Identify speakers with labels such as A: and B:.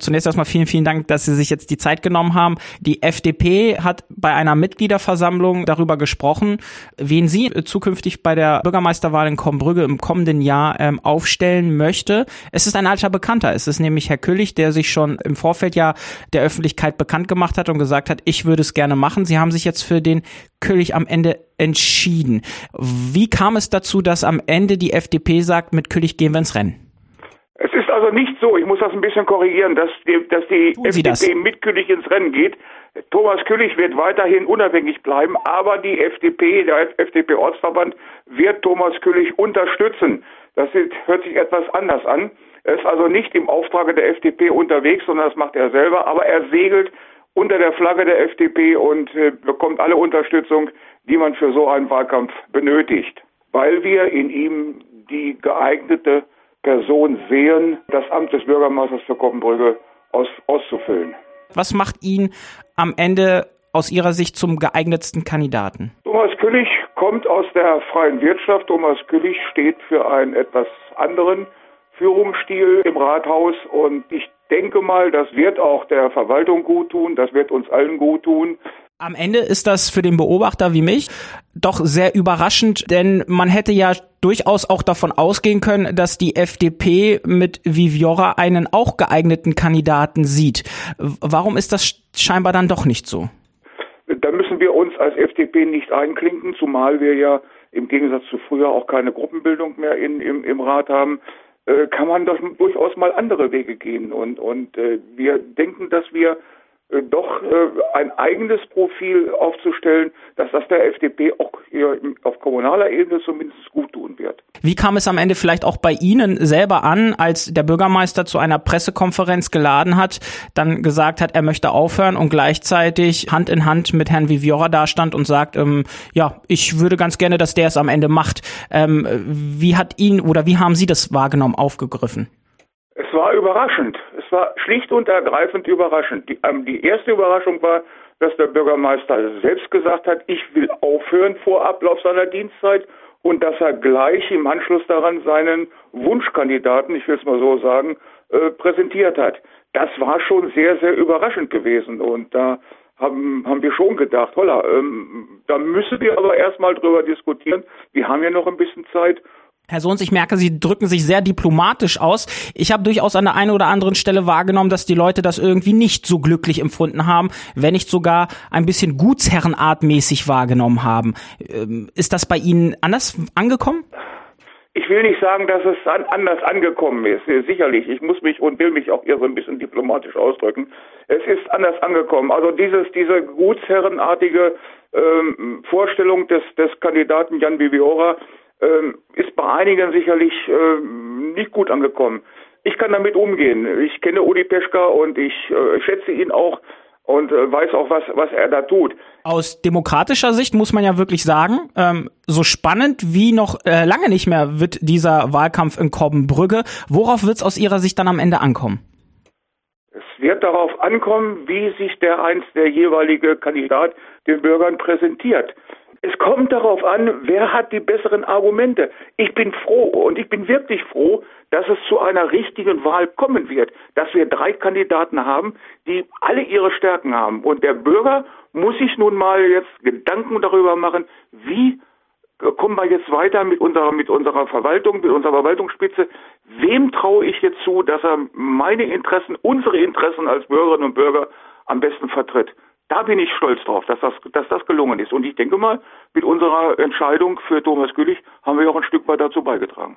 A: Zunächst erstmal vielen, vielen Dank, dass Sie sich jetzt die Zeit genommen haben. Die FDP hat bei einer Mitgliederversammlung darüber gesprochen, wen sie zukünftig bei der Bürgermeisterwahl in Kombrügge im kommenden Jahr ähm, aufstellen möchte. Es ist ein alter Bekannter. Es ist nämlich Herr Küllig, der sich schon im Vorfeld ja der Öffentlichkeit bekannt gemacht hat und gesagt hat, ich würde es gerne machen. Sie haben sich jetzt für den Küllig am Ende entschieden. Wie kam es dazu, dass am Ende die FDP sagt, mit Küllig gehen wir ins Rennen?
B: Ist also nicht so, ich muss das ein bisschen korrigieren, dass die, dass die FDP mit Küllig ins Rennen geht. Thomas Küllig wird weiterhin unabhängig bleiben, aber die FDP, der FDP-Ortsverband, wird Thomas Küllig unterstützen. Das hört sich etwas anders an. Er ist also nicht im Auftrage der FDP unterwegs, sondern das macht er selber, aber er segelt unter der Flagge der FDP und äh, bekommt alle Unterstützung, die man für so einen Wahlkampf benötigt, weil wir in ihm die geeignete Person sehen, das Amt des Bürgermeisters für Koppenbrügge aus, auszufüllen.
A: Was macht ihn am Ende aus Ihrer Sicht zum geeignetsten Kandidaten?
B: Thomas Küllig kommt aus der freien Wirtschaft. Thomas Küllig steht für einen etwas anderen Führungsstil im Rathaus und ich denke mal, das wird auch der Verwaltung gut tun, das wird uns allen gut tun.
A: Am Ende ist das für den Beobachter wie mich doch sehr überraschend, denn man hätte ja durchaus auch davon ausgehen können, dass die FDP mit Viviora einen auch geeigneten Kandidaten sieht. Warum ist das scheinbar dann doch nicht so?
B: Da müssen wir uns als FDP nicht einklinken, zumal wir ja im Gegensatz zu früher auch keine Gruppenbildung mehr in, im, im Rat haben. Äh, kann man doch durchaus mal andere Wege gehen. Und, und äh, wir denken, dass wir doch äh, ein eigenes Profil aufzustellen, dass das der FDP auch hier auf kommunaler Ebene zumindest gut tun wird.
A: Wie kam es am Ende vielleicht auch bei Ihnen selber an, als der Bürgermeister zu einer Pressekonferenz geladen hat, dann gesagt hat, er möchte aufhören und gleichzeitig Hand in Hand mit Herrn Viviora dastand und sagt, ähm, ja, ich würde ganz gerne, dass der es am Ende macht. Ähm, wie hat ihn oder wie haben Sie das wahrgenommen, aufgegriffen?
B: Es war überraschend. Es war schlicht und ergreifend überraschend. Die, ähm, die erste Überraschung war, dass der Bürgermeister selbst gesagt hat, ich will aufhören vor Ablauf seiner Dienstzeit und dass er gleich im Anschluss daran seinen Wunschkandidaten, ich will es mal so sagen, äh, präsentiert hat. Das war schon sehr, sehr überraschend gewesen und da haben, haben wir schon gedacht, holla, ähm, da müssen wir aber erstmal drüber diskutieren. Wir haben ja noch ein bisschen Zeit
A: Herr Sohns, ich merke, Sie drücken sich sehr diplomatisch aus. Ich habe durchaus an der einen oder anderen Stelle wahrgenommen, dass die Leute das irgendwie nicht so glücklich empfunden haben, wenn nicht sogar ein bisschen gutsherrenartmäßig wahrgenommen haben. Ähm, ist das bei Ihnen anders angekommen?
B: Ich will nicht sagen, dass es an, anders angekommen ist. Sicherlich. Ich muss mich und will mich auch hier so ein bisschen diplomatisch ausdrücken. Es ist anders angekommen. Also dieses, diese gutsherrenartige ähm, Vorstellung des, des Kandidaten Jan Viviora, ähm, ist bei einigen sicherlich ähm, nicht gut angekommen. Ich kann damit umgehen. Ich kenne Uli Peschka und ich äh, schätze ihn auch und äh, weiß auch, was, was er da tut.
A: Aus demokratischer Sicht muss man ja wirklich sagen, ähm, so spannend wie noch äh, lange nicht mehr wird dieser Wahlkampf in Korbenbrügge. Worauf wird es aus Ihrer Sicht dann am Ende ankommen?
B: Es wird darauf ankommen, wie sich der einst der jeweilige Kandidat den Bürgern präsentiert. Es kommt darauf an, wer hat die besseren Argumente. Ich bin froh und ich bin wirklich froh, dass es zu einer richtigen Wahl kommen wird, dass wir drei Kandidaten haben, die alle ihre Stärken haben. Und der Bürger muss sich nun mal jetzt Gedanken darüber machen, wie kommen wir jetzt weiter mit unserer, mit unserer Verwaltung, mit unserer Verwaltungsspitze. Wem traue ich jetzt zu, dass er meine Interessen, unsere Interessen als Bürgerinnen und Bürger am besten vertritt? Da bin ich stolz drauf, dass das, dass das gelungen ist. Und ich denke mal, mit unserer Entscheidung für Thomas Güllich haben wir auch ein Stück weit dazu beigetragen.